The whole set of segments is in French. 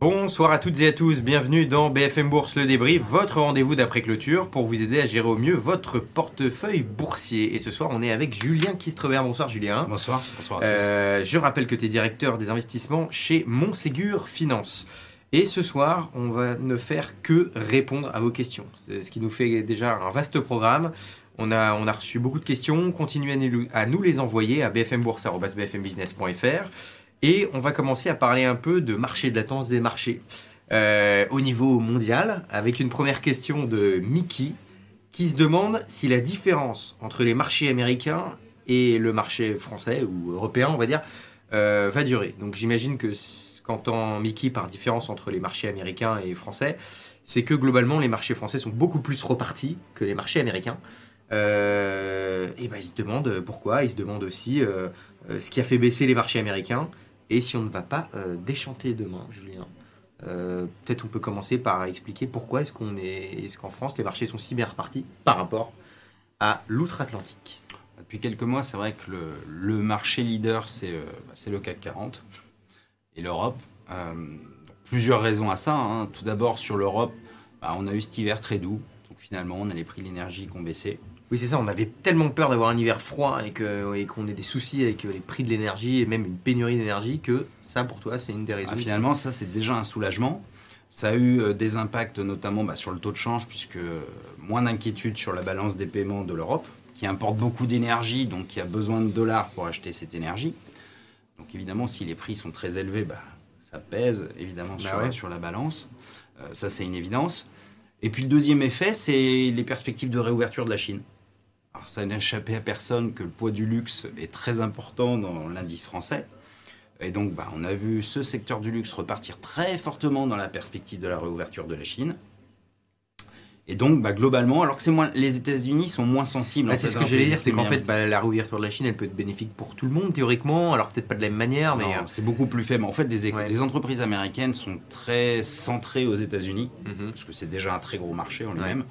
Bonsoir à toutes et à tous, bienvenue dans BFM Bourse le débrief, votre rendez-vous d'après clôture pour vous aider à gérer au mieux votre portefeuille boursier. Et ce soir, on est avec Julien Kistrebert. Bonsoir Julien. Bonsoir, bonsoir à Euh, je rappelle que tu es directeur des investissements chez Monségur Finance. Et ce soir, on va ne faire que répondre à vos questions. C'est ce qui nous fait déjà un vaste programme. On a, on a reçu beaucoup de questions. Continuez à nous, à nous les envoyer à bfmbourse.bfmbusiness.fr. Et on va commencer à parler un peu de marché, de la tendance des marchés. Euh, au niveau mondial, avec une première question de Mickey, qui se demande si la différence entre les marchés américains et le marché français ou européen, on va dire, euh, va durer. Donc j'imagine que ce qu'entend Mickey par différence entre les marchés américains et français, c'est que globalement les marchés français sont beaucoup plus repartis que les marchés américains. Euh, et ben il se demande pourquoi, il se demande aussi ce qui a fait baisser les marchés américains et si on ne va pas euh, déchanter demain, Julien. Euh, Peut-être on peut commencer par expliquer pourquoi est-ce qu'on est, est-ce qu'en France les marchés sont si bien repartis par rapport à l'outre-Atlantique? Depuis quelques mois, c'est vrai que le, marché leader, c'est euh, bah, le CAC 40 et l'Europe. Plusieurs raisons à ça. hein. Tout d'abord, sur l'Europe, bah, on a eu cet hiver très doux. Donc finalement, on a les prix de l'énergie qui ont baissé. Oui, c'est ça, on avait tellement peur d'avoir un hiver froid et que- et qu'on ait des soucis avec euh, les prix de l'énergie et même une pénurie d'énergie que ça, pour toi, c'est une des raisons. Ah, finalement, ça, c'est déjà un soulagement. Ça a eu euh, des impacts notamment bah, sur le taux de change, puisque euh, moins d'inquiétude sur la balance des paiements de l'Europe, qui importe beaucoup d'énergie, donc qui a besoin de dollars pour acheter cette énergie. Donc évidemment, si les prix sont très élevés, bah, ça pèse évidemment Bah sur, ouais. sur la balance. Euh, ça, c'est une évidence. Et puis le deuxième effet, c'est les perspectives de réouverture de la Chine. Alors ça n'a échappé à personne que le poids du luxe est très important dans l'indice français. Et donc, bah, on a vu ce secteur du luxe repartir très fortement dans la perspective de la réouverture de la Chine. Et donc, bah, globalement, alors que moins, les États-Unis sont moins sensibles. Bah, c'est ce que j'allais dire, c'est qu'en fait, bah, la réouverture de la Chine, elle peut être bénéfique pour tout le monde, théoriquement, alors peut-être pas de la même manière, mais... Euh, c'est beaucoup plus faible. En fait, les, é- Ouais. les entreprises américaines sont très centrées aux États-Unis, mhm. parce que c'est déjà un très gros marché en lui-même.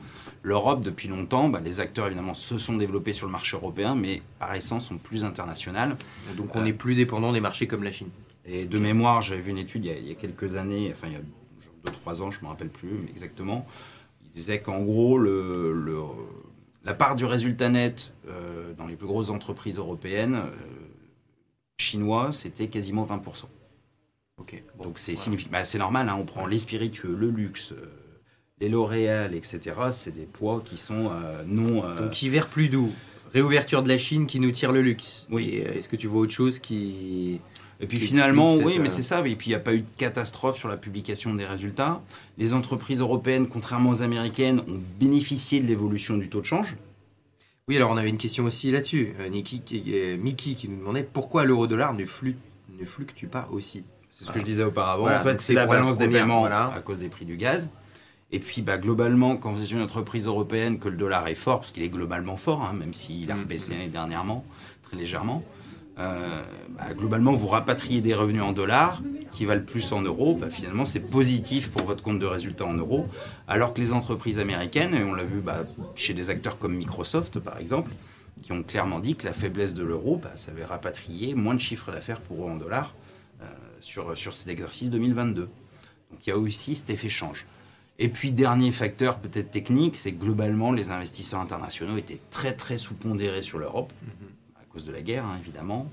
L'Europe, depuis longtemps, bah, les acteurs évidemment se sont développés sur le marché européen, mais par essence sont plus internationales. Donc on est plus dépendant des marchés comme la Chine. Et de mémoire, j'avais vu une étude il y, a, il y a quelques années, enfin il y a 2-3 ans, je ne me rappelle plus exactement. Disait qu'en gros, le, le- la part du résultat net euh, dans les plus grosses entreprises européennes euh, chinois, c'était quasiment 20%. Ok. Donc c'est voilà. significatif. Bah, c'est normal, hein, on prend les spiritueux, le luxe, euh, les L'Oréal, etc. C'est des poids qui sont euh, non. Donc hiver plus doux, réouverture de la Chine qui nous tire le luxe. Oui. Est-ce que tu vois autre chose qui... Et puis finalement, oui, cette, mais euh, c'est ça. Et puis il n'y a pas eu de catastrophe sur la publication des résultats. Les entreprises européennes, contrairement aux américaines, ont bénéficié de l'évolution du taux de change. Oui, alors on avait une question aussi là-dessus. Euh, euh, Mickey qui nous demandait pourquoi l'euro-dollar ne, flu- ne fluctue pas aussi. C'est ce que je disais auparavant. Voilà, en fait, c'est la balance des paiements voilà. à cause des prix du gaz. Et puis, bah, globalement, quand vous êtes une entreprise européenne, que le dollar est fort, parce qu'il est globalement fort, hein, même s'il a Mm, baissé dernièrement, très légèrement, euh, bah, globalement, vous rapatriez des revenus en dollars qui valent plus en euros. Bah, finalement, c'est positif pour votre compte de résultat en euros. Alors que les entreprises américaines, et on l'a vu bah, chez des acteurs comme Microsoft, par exemple, qui ont clairement dit que la faiblesse de l'euro, ça avait rapatrié moins de chiffre d'affaires pour eux en dollars euh, sur, cet exercice 2022. Donc il y a aussi cet effet change. Et puis dernier facteur peut-être technique, c'est que globalement les investisseurs internationaux étaient très très sous-pondérés sur l'Europe, à de la guerre hein, évidemment,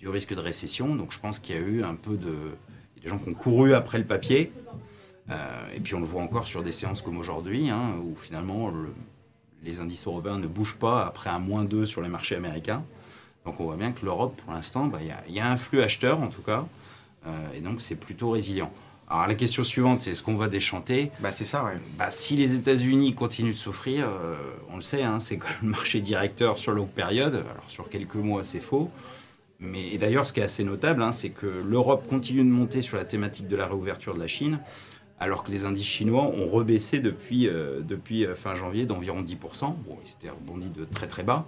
du risque de récession. Donc je pense qu'il y a eu un peu de... Il y a des gens qui ont couru après le papier. Euh, et puis on le voit encore sur des séances comme aujourd'hui, hein, où finalement le- les indices européens ne bougent pas après un moins 2 sur les marchés américains. Donc on voit bien que l'Europe, pour l'instant, bah, il y, a un flux acheteur en tout cas, euh, et donc c'est plutôt résilient. Alors la question suivante, c'est est-ce qu'on va déchanter Bah c'est ça, ouais. bah, Si les États-Unis continuent de souffrir, euh, on le sait, hein, c'est comme le marché directeur sur longue période. Alors sur quelques mois, c'est faux. Mais d'ailleurs, ce qui est assez notable, hein, c'est que l'Europe continue de monter sur la thématique de la réouverture de la Chine, alors que les indices chinois ont rebaissé depuis, euh, depuis euh, fin janvier d'environ 10%. Bon, ils s'étaient rebondis de très très bas.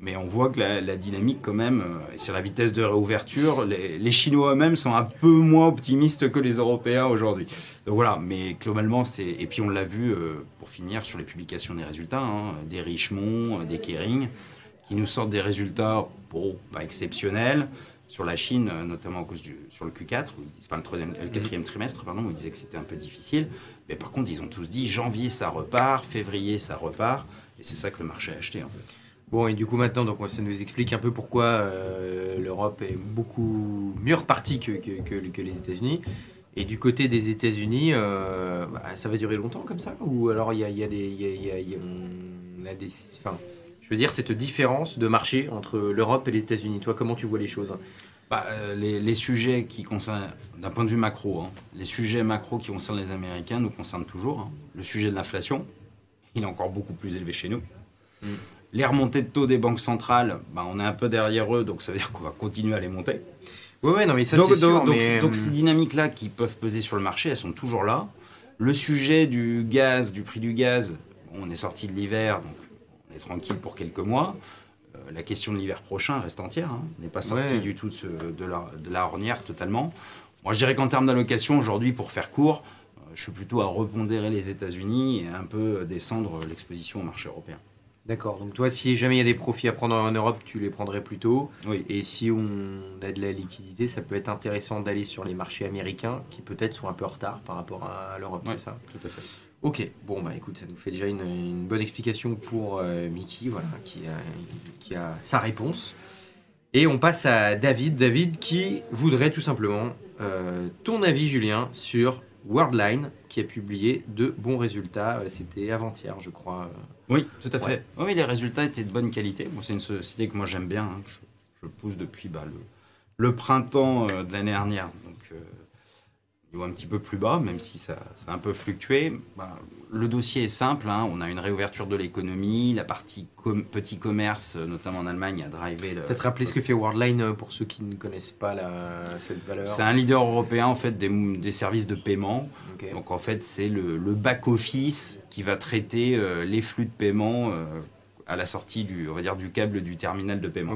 Mais on voit que la, la dynamique, quand même, euh, sur la vitesse de réouverture, les, les Chinois eux-mêmes sont un peu moins optimistes que les Européens aujourd'hui. Donc voilà, mais globalement, c'est. Et puis on l'a vu, euh, pour finir, sur les publications des résultats, hein, des Richemont, euh, des Kering, qui nous sortent des résultats, bon, pas exceptionnels, sur la Chine, notamment à cause du, sur le Q4, enfin le, troisième, le quatrième trimestre, pardon, où ils disaient que c'était un peu difficile. Mais par contre, ils ont tous dit janvier ça repart, février ça repart, et c'est ça que le marché a acheté en fait. Bon, et du coup maintenant, donc, ça nous explique un peu pourquoi euh, l'Europe est beaucoup mieux repartie que, que, que, que les États-Unis. Et du côté des États-Unis, euh, bah, ça va durer longtemps comme ça Ou alors il y a, y a des. y a- y a- y a- on a des enfin, je veux dire, cette différence de marché entre l'Europe et les États-Unis. Toi, comment tu vois les choses? Bah, euh, les, les sujets qui concernent, d'un point de vue macro, hein, les sujets macro qui concernent les Américains nous concernent toujours. hein. Le sujet de l'inflation, il est encore beaucoup plus élevé chez nous. Mm. Les remontées de taux des banques centrales, bah, on est un peu derrière eux, donc ça veut dire qu'on va continuer à les monter. Ouais, ouais, non, mais ça donc, c'est sûr. donc- donc- mais, donc euh, ces dynamiques-là qui peuvent peser sur le marché, elles sont toujours là. Le sujet du gaz, du prix du gaz, on est sorti de l'hiver, donc on est tranquille pour quelques mois. Euh, la question de l'hiver prochain reste entière. hein. On n'est pas sorti Ouais. du tout de, ce- de la, de la ornière totalement. Moi, je dirais qu'en termes d'allocation, aujourd'hui, pour faire court, euh, je suis plutôt à repondérer les États-Unis et un peu descendre l'exposition au marché européen. D'accord. Donc toi, si jamais il y a des profits à prendre en Europe, tu les prendrais plus tôt. Oui. Et si on a de la liquidité, ça peut être intéressant d'aller sur les marchés américains qui peut-être sont un peu en retard par rapport à l'Europe, Ouais. c'est ça? Tout à fait. Ok, bon bah écoute, ça nous fait déjà une, une bonne explication pour euh, Mickey, voilà, qui a, qui a sa réponse. Et on passe à David, David qui voudrait tout simplement euh, ton avis Julien sur Worldline qui a publié de bons résultats, Euh, c'était avant-hier je crois. Euh. Oui, tout à fait. Ouais. Oui, les résultats étaient de bonne qualité. Bon, c'est une société que moi j'aime bien. hein, que Je, je pousse depuis bah, le, le printemps euh, de l'année dernière. Donc, un petit peu plus bas, même si ça, ça a un peu fluctué. Bah, le dossier est simple. hein, On a une réouverture de l'économie. La partie com- petit commerce, notamment en Allemagne, a drivé. Peut-être rappeler ce que fait Worldline euh, pour ceux qui ne connaissent pas la, cette valeur. C'est un leader européen en fait des, des services de paiement. Donc en fait, c'est le, le back-office qui va traiter euh, les flux de paiement euh, à la sortie du, on va dire, du câble du terminal de paiement.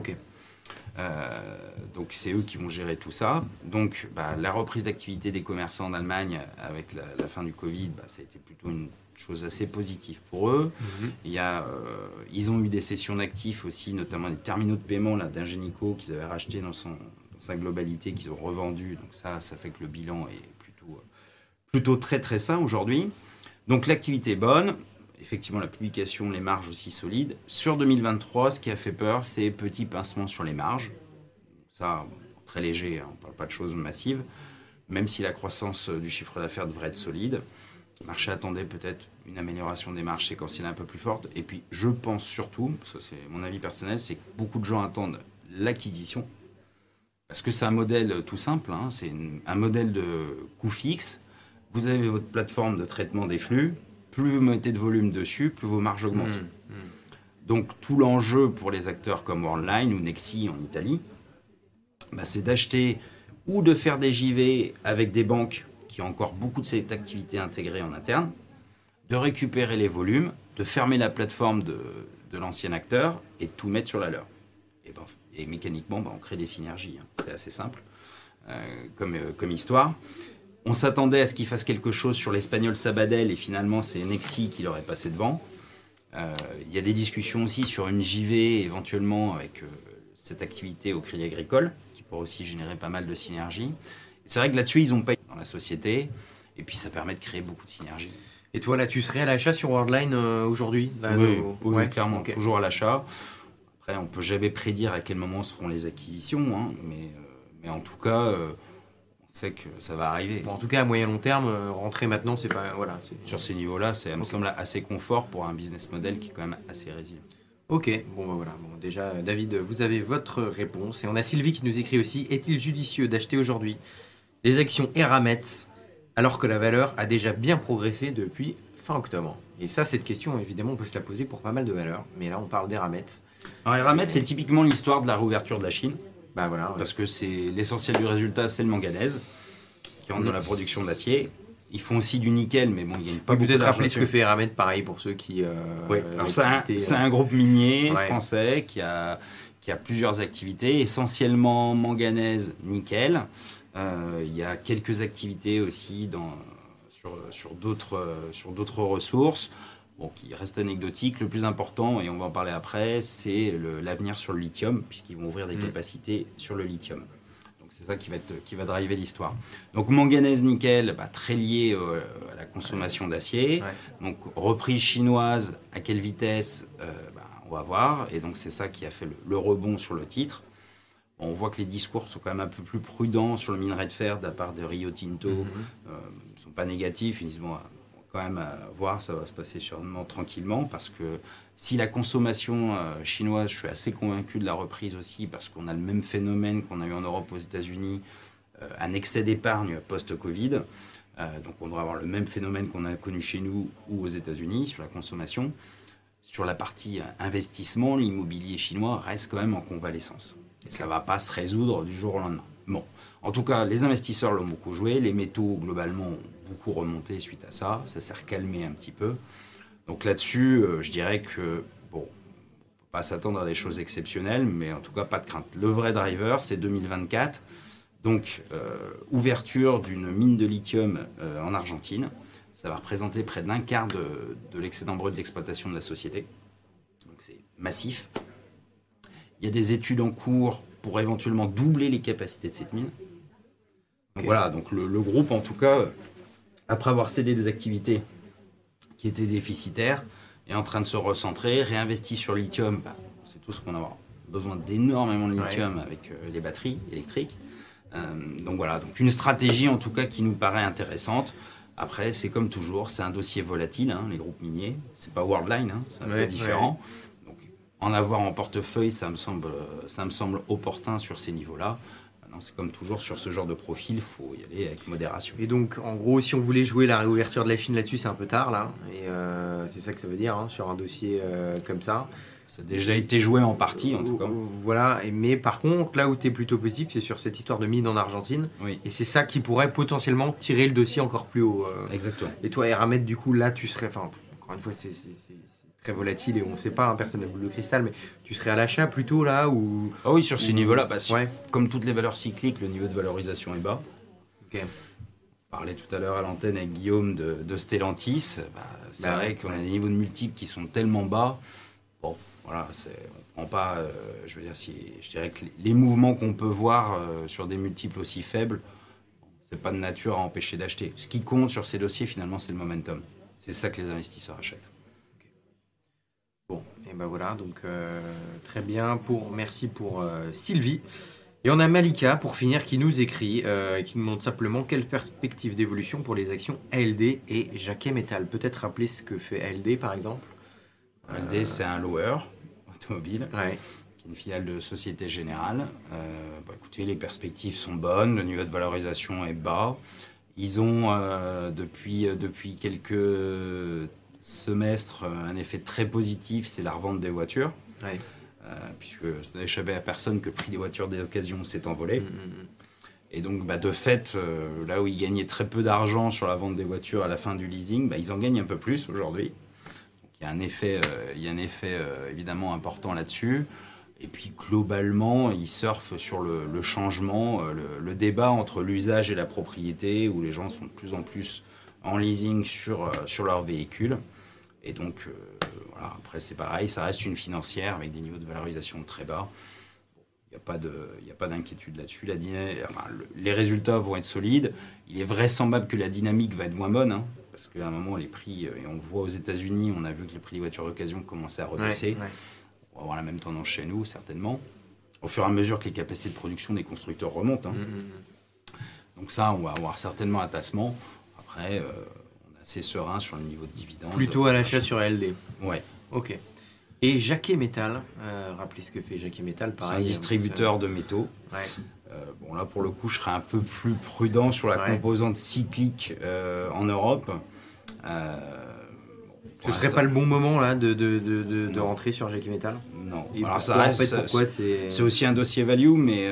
Euh, donc c'est eux qui vont gérer tout ça. Donc bah, la reprise d'activité des commerçants en Allemagne avec la, la fin du Covid, bah, ça a été plutôt une chose assez positive pour eux. Mhm. Il y a, euh, ils ont eu des sessions d'actifs aussi, notamment des terminaux de paiement d'Ingenico qu'ils avaient racheté dans, son, dans sa globalité, qu'ils ont revendu. Donc ça, ça fait que le bilan est plutôt, euh, plutôt très très sain aujourd'hui. Donc l'activité est bonne. Effectivement, la publication, les marges aussi solides. Sur 2023, ce qui a fait peur, c'est petit pincement sur les marges. Ça, très léger, hein, on ne parle pas de choses massives. Même si la croissance euh, du chiffre d'affaires devrait être solide. Le marché attendait peut-être une amélioration des marges séquentielles un peu plus forte. Et puis, je pense surtout, ça c'est mon avis personnel, c'est que beaucoup de gens attendent l'acquisition. Parce que c'est un modèle euh, tout simple, hein, c'est un modèle de coût fixe. Vous avez votre plateforme de traitement des flux. Plus vous mettez de volume dessus, plus vos marges augmentent. Mhm. Donc tout l'enjeu pour les acteurs comme Worldline ou Nexi en Italie, bah, c'est d'acheter ou de faire des JV avec des banques qui ont encore beaucoup de cette activité intégrée en interne, de récupérer les volumes, de fermer la plateforme de, de l'ancien acteur et de tout mettre sur la leur. Et, ben, et mécaniquement, bah, on crée des synergies. hein. C'est assez simple euh, comme, euh, comme histoire. On s'attendait à ce qu'il fasse quelque chose sur l'espagnol Sabadell et finalement c'est Nexi qui leur est passé devant. Euh, Il y a des discussions aussi sur une JV éventuellement avec euh, cette activité au Crédit Agricole qui pourrait aussi générer pas mal de synergies. C'est vrai que là-dessus ils ont payé dans la société et puis ça permet de créer beaucoup de synergies. Et toi là, tu serais à l'achat sur Worldline euh, aujourd'hui oui, nos- oui, Ouais, clairement, toujours à l'achat. Après, on peut jamais prédire à quel moment se feront les acquisitions, hein, mais, mais en tout cas, sait que ça va arriver. Bon, en tout cas, à moyen long terme, euh, rentrer maintenant, c'est pas. Voilà, Sur ces niveaux-là, ça me semble assez confort pour un business model qui est quand même assez résilient. Ok, bon bah voilà. Bon, déjà, David, vous avez votre réponse. Et on a Sylvie qui nous écrit aussi Est-il judicieux d'acheter aujourd'hui des actions Eramet alors que la valeur a déjà bien progressé depuis fin octobre? Et ça, cette question, évidemment, on peut se la poser pour pas mal de valeurs. Mais là, on parle d'Eramet. Alors, Eramet, c'est typiquement l'histoire de la réouverture de la Chine, Bah voilà. ouais. parce que c'est l'essentiel du résultat, c'est le manganèse, qui rentre dans la production d'acier. Ils font aussi du nickel, mais bon, il y a pas peut beaucoup peut-être rappeler ce que fait Eramet, pareil, pour ceux qui. euh, Oui, euh, alors c'est un, euh, un groupe minier Ouais. français qui a, qui a plusieurs activités, essentiellement manganèse, nickel. Euh, il y a quelques activités aussi dans, sur, sur d'autres euh, sur d'autres ressources. Bon, qui restent anecdotiques. Le plus important, et on va en parler après, c'est l'avenir sur le lithium, puisqu'ils vont ouvrir des Mm. capacités sur le lithium. c'est ça qui va, être, qui va driver l'histoire. Donc manganèse nickel, bah, très lié euh, à la consommation d'acier. Donc reprise chinoise, à quelle vitesse bah, On va voir. Et donc c'est ça qui a fait le, rebond sur le titre. on voit que les discours sont quand même un peu plus prudents sur le minerai de fer de la part de Rio Tinto. Mhm. Ils ne sont pas négatifs. Ils disent bon, quand même voir, ça va se passer sûrement tranquillement parce que si la consommation euh, chinoise, je suis assez convaincu de la reprise aussi parce qu'on a le même phénomène qu'on a eu en Europe aux États-Unis, euh, un excès d'épargne post-Covid. Euh, donc on devrait avoir le même phénomène qu'on a connu chez nous ou aux États-Unis sur la consommation. Sur la partie investissement, l'immobilier chinois reste quand même en convalescence. Et ça ne va pas se résoudre du jour au lendemain. Bon, en tout cas, les investisseurs l'ont beaucoup joué. Les métaux, globalement, beaucoup remonté suite à ça. Ça s'est recalmé un petit peu. Donc là-dessus, euh, je dirais que, bon, on peut pas s'attendre à des choses exceptionnelles, mais en tout cas, pas de crainte. Le vrai driver, c'est 2024. Donc, euh, ouverture d'une mine de lithium euh, en Argentine. Ça va représenter près d'un quart de, l'excédent brut d'exploitation de la société. Donc, c'est massif. Il y a des études en cours pour éventuellement doubler les capacités de cette mine. Donc voilà, donc le, groupe, en tout cas, après avoir cédé des activités qui était déficitaire, est en train de se recentrer, réinvestit sur le lithium. Bah, c'est tout ce qu'on a besoin d'énormément de lithium avec euh, les batteries électriques. Euh, donc voilà, donc une stratégie en tout cas qui nous paraît intéressante. Après, c'est comme toujours, c'est un dossier volatile, hein, les groupes miniers. C'est pas Worldline, hein, c'est un peu différent. Donc, en avoir en portefeuille, ça me semble, ça me semble opportun sur ces niveaux-là c'est comme toujours sur ce genre de profil, il faut y aller avec modération. Et donc, en gros, si on voulait jouer la réouverture de la Chine là-dessus, c'est un peu tard, là. Et euh, c'est ça que ça veut dire, hein, sur un dossier euh, comme ça. Ça a déjà été joué en partie, en tout cas. Voilà, mais par contre, là où tu es plutôt positif, c'est sur cette histoire de mine en Argentine. Oui. Et c'est ça qui pourrait potentiellement tirer le dossier encore plus haut. Euh. Exactement. Et toi, Eramet, du coup, là, tu serais. Enfin, encore une fois, c'est très volatile et on ne sait pas, hein, personne n'a boule de cristal, mais tu serais à l'achat plutôt là ou Ah oui, sur ces niveaux-là, bah, comme toutes les valeurs cycliques, le niveau de valorisation est bas. Ok. On parlait tout à l'heure à l'antenne avec Guillaume de, Stellantis. Bah, c'est bah vrai qu'on a des niveaux de multiples qui sont tellement bas. Bon, voilà, on prend pas. Euh, je veux dire, si, je dirais que les, mouvements qu'on peut voir euh, sur des multiples aussi faibles, c'est pas de nature à empêcher d'acheter. Ce qui compte sur ces dossiers, finalement, c'est le momentum. C'est ça que les investisseurs achètent. Et ben voilà, donc euh, très bien. Pour, merci pour euh, Sylvie. Et on a Malika pour finir qui nous écrit euh, et qui nous demande simplement quelle perspective d'évolution pour les actions ALD et Jacquet Metal. Peut-être rappeler ce que fait ALD par exemple ALD c'est un loueur automobile. qui est une filiale de Société Générale. Bah, écoutez, les perspectives sont bonnes, le niveau de valorisation est bas. Ils ont, depuis, depuis quelques semestre, euh, un effet très positif, c'est la revente des voitures. Euh, puisque ça n'a échappé à personne que le prix des voitures d'occasion s'est envolé. Mm, mm, mm. Et donc, bah, de fait, euh, là où ils gagnaient très peu d'argent sur la vente des voitures à la fin du leasing, bah, ils en gagnent un peu plus aujourd'hui. Il y a un effet, il y a un effet évidemment important là-dessus. Et puis, globalement, ils surfent sur le, changement, le, le, débat entre l'usage et la propriété, où les gens sont de plus en plus en leasing sur, sur leur véhicule. Et donc, euh, voilà, après, c'est pareil, ça reste une financière avec des niveaux de valorisation très bas. Il n'y a pas d'inquiétude là-dessus. Enfin, les résultats vont être solides. Il est vraisemblable que la dynamique va être moins bonne, hein, parce qu'à un moment, les prix, euh, et on le voit aux États-Unis, on a vu que les prix des voitures d'occasion commençaient à rebaisser. On va avoir la même tendance chez nous, certainement, au fur et à mesure que les capacités de production des constructeurs remontent. Hein. Mmh, mmh, mmh. Donc ça, on va avoir certainement un tassement. Après, euh, assez serein sur le niveau de dividende. Plutôt à l'achat sur LD. Ouais. Ok. Et Jacquet Metal, euh, rappelez ce que fait Jacquet Metal, pareil. un distributeur de métaux. Ouais. Euh, bon là pour le coup je serais un peu plus prudent sur la composante cyclique euh, en Europe. Ce serait pas le bon moment là de, de, de, de rentrer sur Jacquet Metal Non. Alors ça reste, en fait, pourquoi c'est aussi un dossier value, mais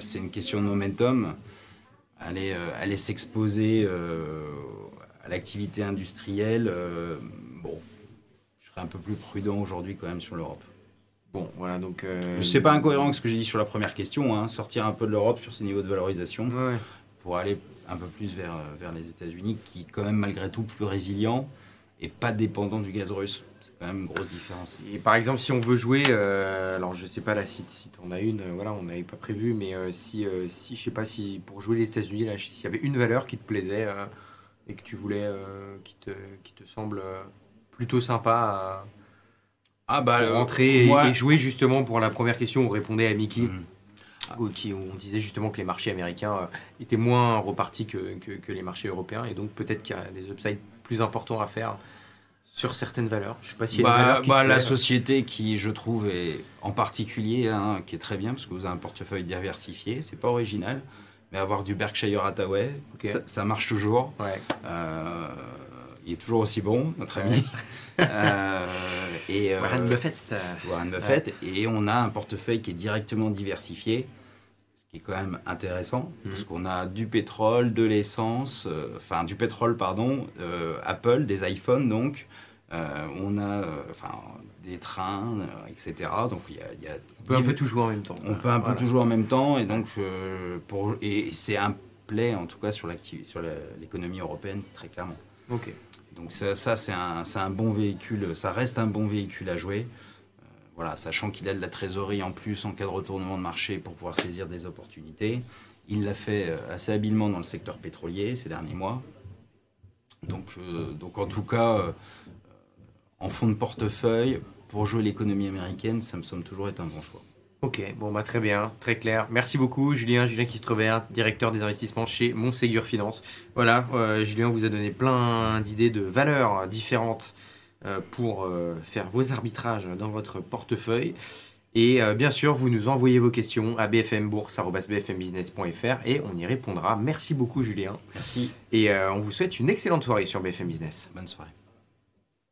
c'est une question de momentum. Aller, aller s'exposer à l'activité industrielle, euh, bon, je serais un peu plus prudent aujourd'hui quand même sur l'Europe. Bon, voilà, donc... Euh... Sais pas incohérent avec ce que j'ai dit sur la première question, hein, sortir un peu de l'Europe sur ces niveaux de valorisation pour aller un peu plus vers, vers les États-Unis, qui quand même malgré tout plus résilients et pas dépendant du gaz russe. C'est quand même une grosse différence. Et par exemple, si on veut jouer, euh, alors je sais pas là si, si tu en as une, euh, voilà, on n'avait pas prévu, mais euh, si, si je sais pas si pour jouer les États-Unis, là, s'il y avait une valeur qui te plaisait et que tu voulais, qui, te, qui te semble plutôt sympa Ah à, bah pour euh, rentrer et- jouer justement pour la première question, on répondait à Mickey. Mhm. Qui, on disait justement que les marchés américains euh, étaient moins repartis que, que, que les marchés européens et donc peut-être qu'il y a des upsides plus importants à faire sur certaines valeurs. Je sais pas s'il y a une Bah, valeur qui te bah, la société qui, je trouve, est en particulier, hein, qui est très bien, parce que vous avez un portefeuille diversifié, c'est pas original, mais avoir du Berkshire Hathaway, ça, ça marche toujours. Ouais. Euh, il est toujours aussi bon, notre ami. et, euh, Warren Buffett. euh, Warren Buffett. Et on a un portefeuille qui est directement diversifié, ce qui est quand même intéressant, Mhm. parce qu'on a du pétrole, de l'essence, euh, enfin du pétrole, pardon, Apple, des iPhones donc, euh, on a euh, des trains, euh, etc. Donc il y a, il y a On peut un peu tout jouer en même temps. on peut un peu Voilà. tout jouer en même temps, et donc pour, et c'est un play en tout cas sur l'activité, sur la- l'économie européenne très clairement. Ok. Donc ça, ça, c'est un, un bon véhicule, ça reste un bon véhicule à jouer. Euh, voilà, sachant qu'il a de la trésorerie en plus en cas de retournement de marché pour pouvoir saisir des opportunités. Il l'a fait euh, assez habilement dans le secteur pétrolier ces derniers mois. Donc, euh, donc en tout cas, en fond de portefeuille, pour jouer l'économie américaine, ça me semble toujours être un bon choix. Ok, bon bah très bien, très clair. Merci beaucoup Julien, Julien Kistrovert, directeur des investissements chez Monségur Finance. Voilà, euh, Julien vous a donné plein d'idées de valeurs différentes euh, pour euh, faire vos arbitrages dans votre portefeuille. Et bien sûr, vous nous envoyez vos questions à bfmbourse.bfmbusiness.fr et on y répondra. Merci beaucoup Julien. Merci, Et on vous souhaite une excellente soirée sur BFM Business. bonne soirée.